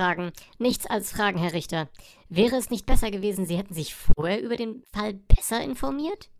Fragen. Nichts als Fragen, Herr Richter. Wäre es nicht besser gewesen, Sie hätten sich vorher über den Fall besser informiert?